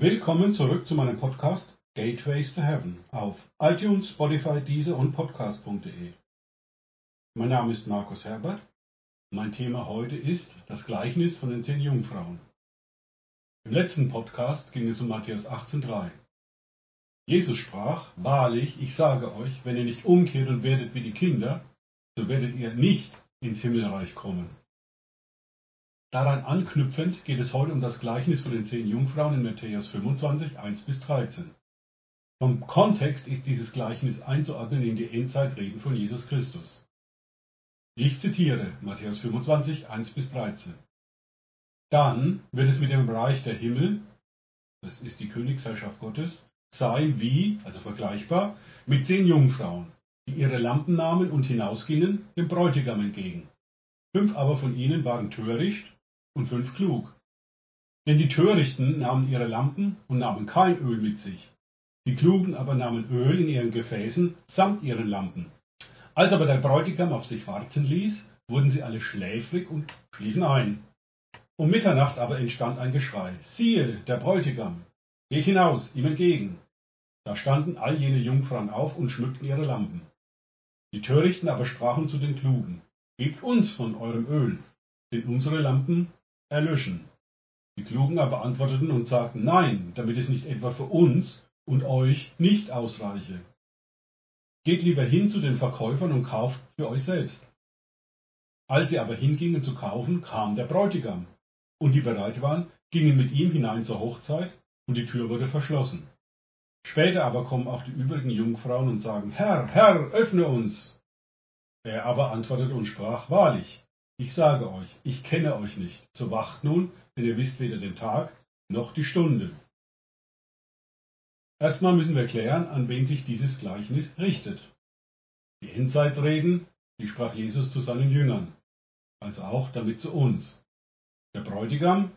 Willkommen zurück zu meinem Podcast Gateways to Heaven auf iTunes, Spotify, Deezer und Podcast.de. Mein Name ist Markus Herbert. Mein Thema heute ist das Gleichnis von den zehn Jungfrauen. Im letzten Podcast ging es um Matthäus 18,3. Jesus sprach, wahrlich, ich sage euch, wenn ihr nicht umkehrt und werdet wie die Kinder, so werdet ihr nicht ins Himmelreich kommen. Daran anknüpfend geht es heute um das Gleichnis von den zehn Jungfrauen in Matthäus 25, 1 bis 13. Vom Kontext ist dieses Gleichnis einzuordnen in die Endzeitreden von Jesus Christus. Ich zitiere Matthäus 25, 1 bis 13. Dann wird es mit dem Reich der Himmel, das ist die Königsherrschaft Gottes, sein wie, also vergleichbar, mit zehn Jungfrauen, die ihre Lampen nahmen und hinausgingen dem Bräutigam entgegen. Fünf aber von ihnen waren töricht und fünf klug. Denn die Törichten nahmen ihre Lampen und nahmen kein Öl mit sich. Die Klugen aber nahmen Öl in ihren Gefäßen samt ihren Lampen. Als aber der Bräutigam auf sich warten ließ, wurden sie alle schläfrig und schliefen ein. Um Mitternacht aber entstand ein Geschrei. Siehe, der Bräutigam, geht hinaus, ihm entgegen. Da standen all jene Jungfrauen auf und schmückten ihre Lampen. Die Törichten aber sprachen zu den Klugen, Gebt uns von eurem Öl, denn unsere Lampen erlöschen. Die Klugen aber antworteten und sagten, nein, damit es nicht etwa für uns und euch nicht ausreiche. Geht lieber hin zu den Verkäufern und kauft für euch selbst. Als sie aber hingingen zu kaufen, kam der Bräutigam, und die bereit waren, gingen mit ihm hinein zur Hochzeit, und die Tür wurde verschlossen. Später aber kommen auch die übrigen Jungfrauen und sagen, Herr, Herr, öffne uns. Er aber antwortete und sprach, wahrlich, ich sage euch, ich kenne euch nicht. So wacht nun, denn ihr wisst weder den Tag noch die Stunde. Erstmal müssen wir klären, an wen sich dieses Gleichnis richtet. Die Endzeitreden, die sprach Jesus zu seinen Jüngern, also auch damit zu uns. Der Bräutigam,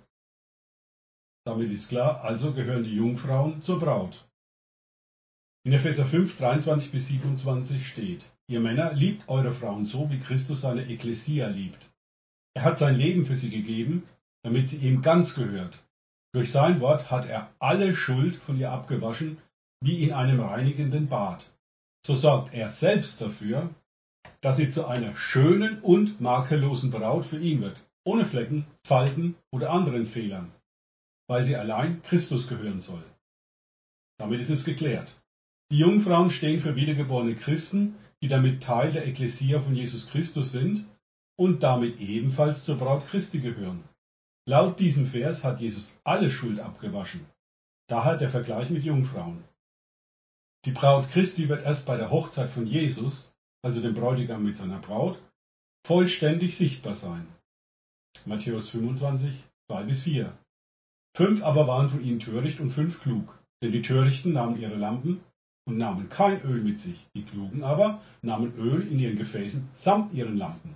damit ist klar, also gehören die Jungfrauen zur Braut. In Epheser 5, 23 bis 27 steht, ihr Männer, liebt eure Frauen so, wie Christus seine Ekklesia liebt er hat sein Leben für sie gegeben, damit sie ihm ganz gehört. Durch sein Wort hat er alle Schuld von ihr abgewaschen, wie in einem reinigenden Bad. So sorgt er selbst dafür, dass sie zu einer schönen und makellosen Braut für ihn wird, ohne Flecken, Falten oder anderen Fehlern, weil sie allein Christus gehören soll. Damit ist es geklärt. Die Jungfrauen stehen für wiedergeborene Christen, die damit Teil der Ekklesia von Jesus Christus sind und damit ebenfalls zur Braut Christi gehören. Laut diesem Vers hat Jesus alle Schuld abgewaschen. Daher der Vergleich mit Jungfrauen. Die Braut Christi wird erst bei der Hochzeit von Jesus, also dem Bräutigam mit seiner Braut, vollständig sichtbar sein. Matthäus 25, 2 bis 4. Fünf aber waren von ihnen töricht und fünf klug, denn die Törichten nahmen ihre Lampen und nahmen kein Öl mit sich, die Klugen aber nahmen Öl in ihren Gefäßen samt ihren Lampen.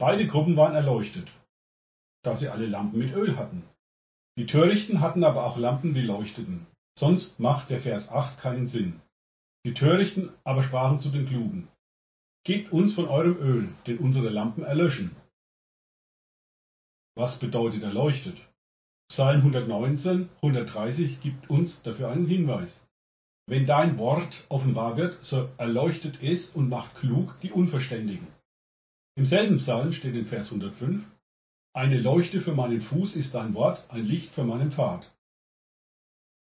Beide Gruppen waren erleuchtet, da sie alle Lampen mit Öl hatten. Die Törichten hatten aber auch Lampen, die leuchteten. Sonst macht der Vers 8 keinen Sinn. Die Törichten aber sprachen zu den Klugen. Gebt uns von eurem Öl, denn unsere Lampen erlöschen. Was bedeutet erleuchtet? Psalm 119, 130 gibt uns dafür einen Hinweis. Wenn dein Wort offenbar wird, so erleuchtet es und macht klug die Unverständigen. Im selben Psalm steht in Vers 105, Eine Leuchte für meinen Fuß ist dein Wort, ein Licht für meinen Pfad.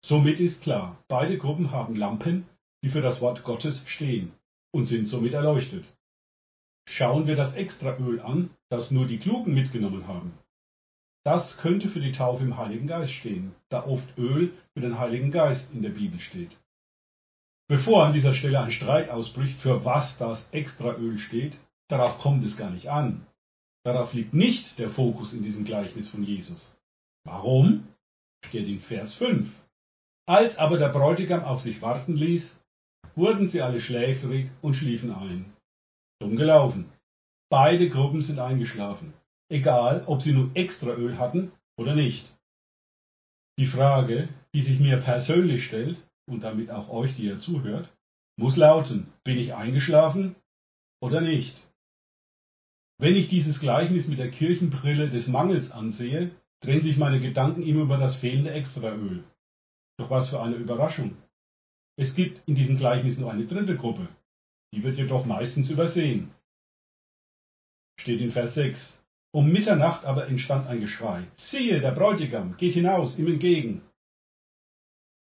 Somit ist klar, beide Gruppen haben Lampen, die für das Wort Gottes stehen und sind somit erleuchtet. Schauen wir das Extraöl an, das nur die Klugen mitgenommen haben. Das könnte für die Taufe im Heiligen Geist stehen, da oft Öl für den Heiligen Geist in der Bibel steht. Bevor an dieser Stelle ein Streit ausbricht, für was das Extraöl steht, Darauf kommt es gar nicht an. Darauf liegt nicht der Fokus in diesem Gleichnis von Jesus. Warum? Steht in Vers 5. Als aber der Bräutigam auf sich warten ließ, wurden sie alle schläfrig und schliefen ein. Dumm gelaufen. Beide Gruppen sind eingeschlafen, egal ob sie nun extra Öl hatten oder nicht. Die Frage, die sich mir persönlich stellt, und damit auch euch, die ihr zuhört, muss lauten, bin ich eingeschlafen oder nicht? Wenn ich dieses Gleichnis mit der Kirchenbrille des Mangels ansehe, drehen sich meine Gedanken immer über das fehlende Extraöl. Doch was für eine Überraschung. Es gibt in diesem Gleichnis nur eine dritte Gruppe. Die wird jedoch meistens übersehen. Steht in Vers 6. Um Mitternacht aber entstand ein Geschrei. Siehe, der Bräutigam geht hinaus ihm entgegen.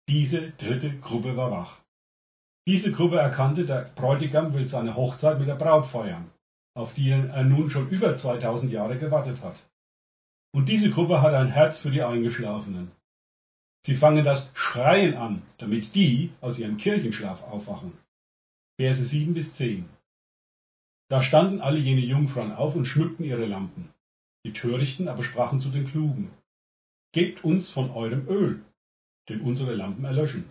Diese dritte Gruppe war wach. Diese Gruppe erkannte, der Bräutigam will seine Hochzeit mit der Braut feiern, auf die er nun schon über 2000 Jahre gewartet hat. Und diese Gruppe hat ein Herz für die Eingeschlafenen. Sie fangen das Schreien an, damit die aus ihrem Kirchenschlaf aufwachen. Verse 7 bis 10. Da standen alle jene Jungfrauen auf und schmückten ihre Lampen. Die Törichten aber sprachen zu den Klugen. Gebt uns von eurem Öl, denn unsere Lampen erlöschen.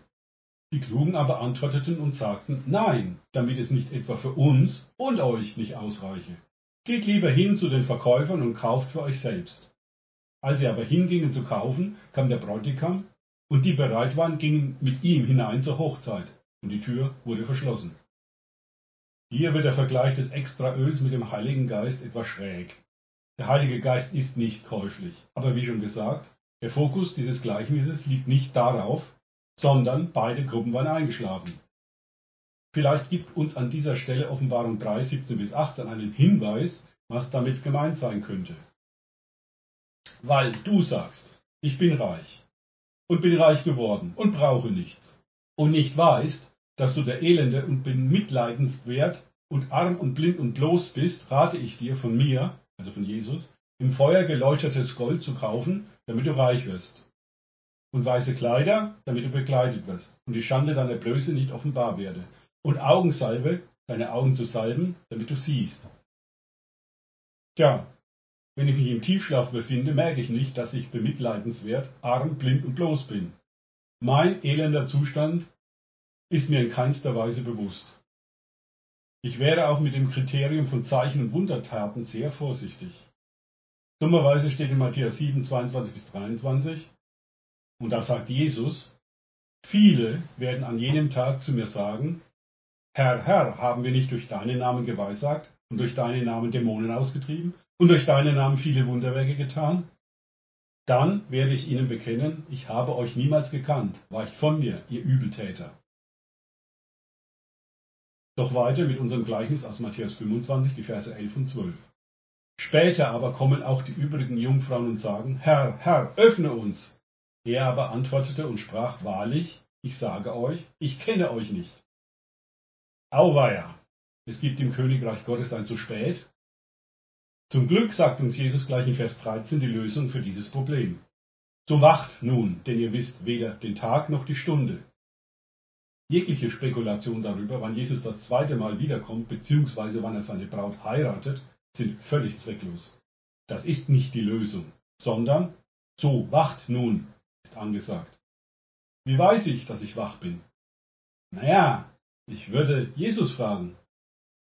Die Klugen aber antworteten und sagten, nein, damit es nicht etwa für uns und euch nicht ausreiche. Geht lieber hin zu den Verkäufern und kauft für euch selbst. Als sie aber hingingen zu kaufen, kam der Bräutigam, und die bereit waren, gingen mit ihm hinein zur Hochzeit, und die Tür wurde verschlossen. Hier wird der Vergleich des Extraöls mit dem Heiligen Geist etwas schräg. Der Heilige Geist ist nicht käuflich, aber wie schon gesagt, der Fokus dieses Gleichnisses liegt nicht darauf, sondern beide Gruppen waren eingeschlafen. Vielleicht gibt uns an dieser Stelle Offenbarung 3, 17 bis 18 einen Hinweis, was damit gemeint sein könnte. Weil du sagst, ich bin reich und bin reich geworden und brauche nichts und nicht weißt, dass du der Elende und bemitleidenswert und arm und blind und bloß bist, rate ich dir von mir, also von Jesus, im Feuer geleuchtetes Gold zu kaufen, damit du reich wirst und weiße Kleider, damit du bekleidet wirst und die Schande deiner Blöße nicht offenbar werde, und Augensalbe, deine Augen zu salben, damit du siehst. Tja, wenn ich mich im Tiefschlaf befinde, merke ich nicht, dass ich bemitleidenswert, arm, blind und bloß bin. Mein elender Zustand ist mir in keinster Weise bewusst. Ich wäre auch mit dem Kriterium von Zeichen und Wundertaten sehr vorsichtig. Dummerweise steht in Matthäus 7, 22 bis 23, und da sagt Jesus, viele werden an jenem Tag zu mir sagen, Herr, Herr, haben wir nicht durch deinen Namen geweissagt und durch deinen Namen Dämonen ausgetrieben und durch deinen Namen viele Wunderwerke getan? Dann werde ich ihnen bekennen, ich habe euch niemals gekannt, weicht von mir, ihr Übeltäter. Doch weiter mit unserem Gleichnis aus Matthäus 25, die Verse 11 und 12. Später aber kommen auch die übrigen Jungfrauen und sagen, Herr, Herr, öffne uns. Er aber antwortete und sprach, wahrlich, ich sage euch, ich kenne euch nicht. Auweia, es gibt im Königreich Gottes ein zu spät. Zum Glück sagt uns Jesus gleich in Vers 13 die Lösung für dieses Problem. So wacht nun, denn ihr wisst weder den Tag noch die Stunde. Jegliche Spekulation darüber, wann Jesus das zweite Mal wiederkommt, beziehungsweise wann er seine Braut heiratet, sind völlig zwecklos. Das ist nicht die Lösung, sondern so wacht nun, ist angesagt. Wie weiß ich, dass ich wach bin? Naja, ich würde Jesus fragen.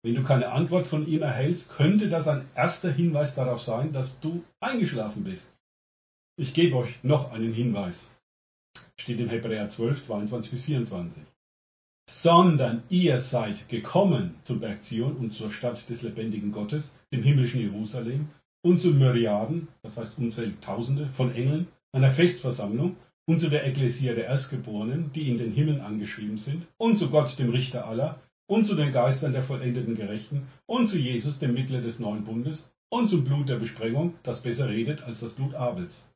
Wenn du keine Antwort von ihm erhältst, könnte das ein erster Hinweis darauf sein, dass du eingeschlafen bist. Ich gebe euch noch einen Hinweis. Steht in Hebräer 12, 22 bis 24. Sondern ihr seid gekommen zum Berg Zion und zur Stadt des lebendigen Gottes, dem himmlischen Jerusalem, und zu Myriaden, das heißt unzählig Tausende von Engeln, einer Festversammlung und zu der Ekklesia der Erstgeborenen, die in den Himmeln angeschrieben sind, und zu Gott, dem Richter aller, und zu den Geistern der vollendeten Gerechten, und zu Jesus, dem Mittler des neuen Bundes, und zum Blut der Besprengung, das besser redet als das Blut Abels.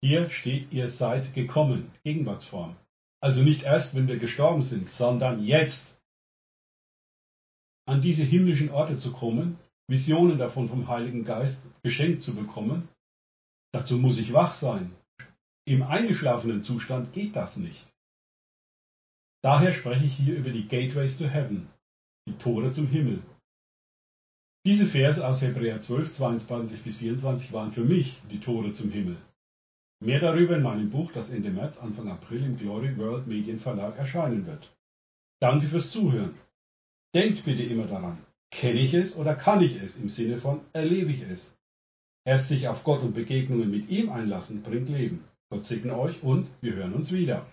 Hier steht, ihr seid gekommen, Gegenwartsform. Also nicht erst, wenn wir gestorben sind, sondern jetzt. An diese himmlischen Orte zu kommen, Visionen davon vom Heiligen Geist geschenkt zu bekommen, Dazu muss ich wach sein. Im eingeschlafenen Zustand geht das nicht. Daher spreche ich hier über die Gateways to Heaven, die Tore zum Himmel. Diese Verse aus Hebräer 12, 22 bis 24 waren für mich die Tore zum Himmel. Mehr darüber in meinem Buch, das Ende März, Anfang April im Glory World Medienverlag erscheinen wird. Danke fürs Zuhören. Denkt bitte immer daran, kenne ich es oder kann ich es im Sinne von erlebe ich es. Erst sich auf Gott und Begegnungen mit ihm einlassen, bringt Leben. Gott segne euch und wir hören uns wieder.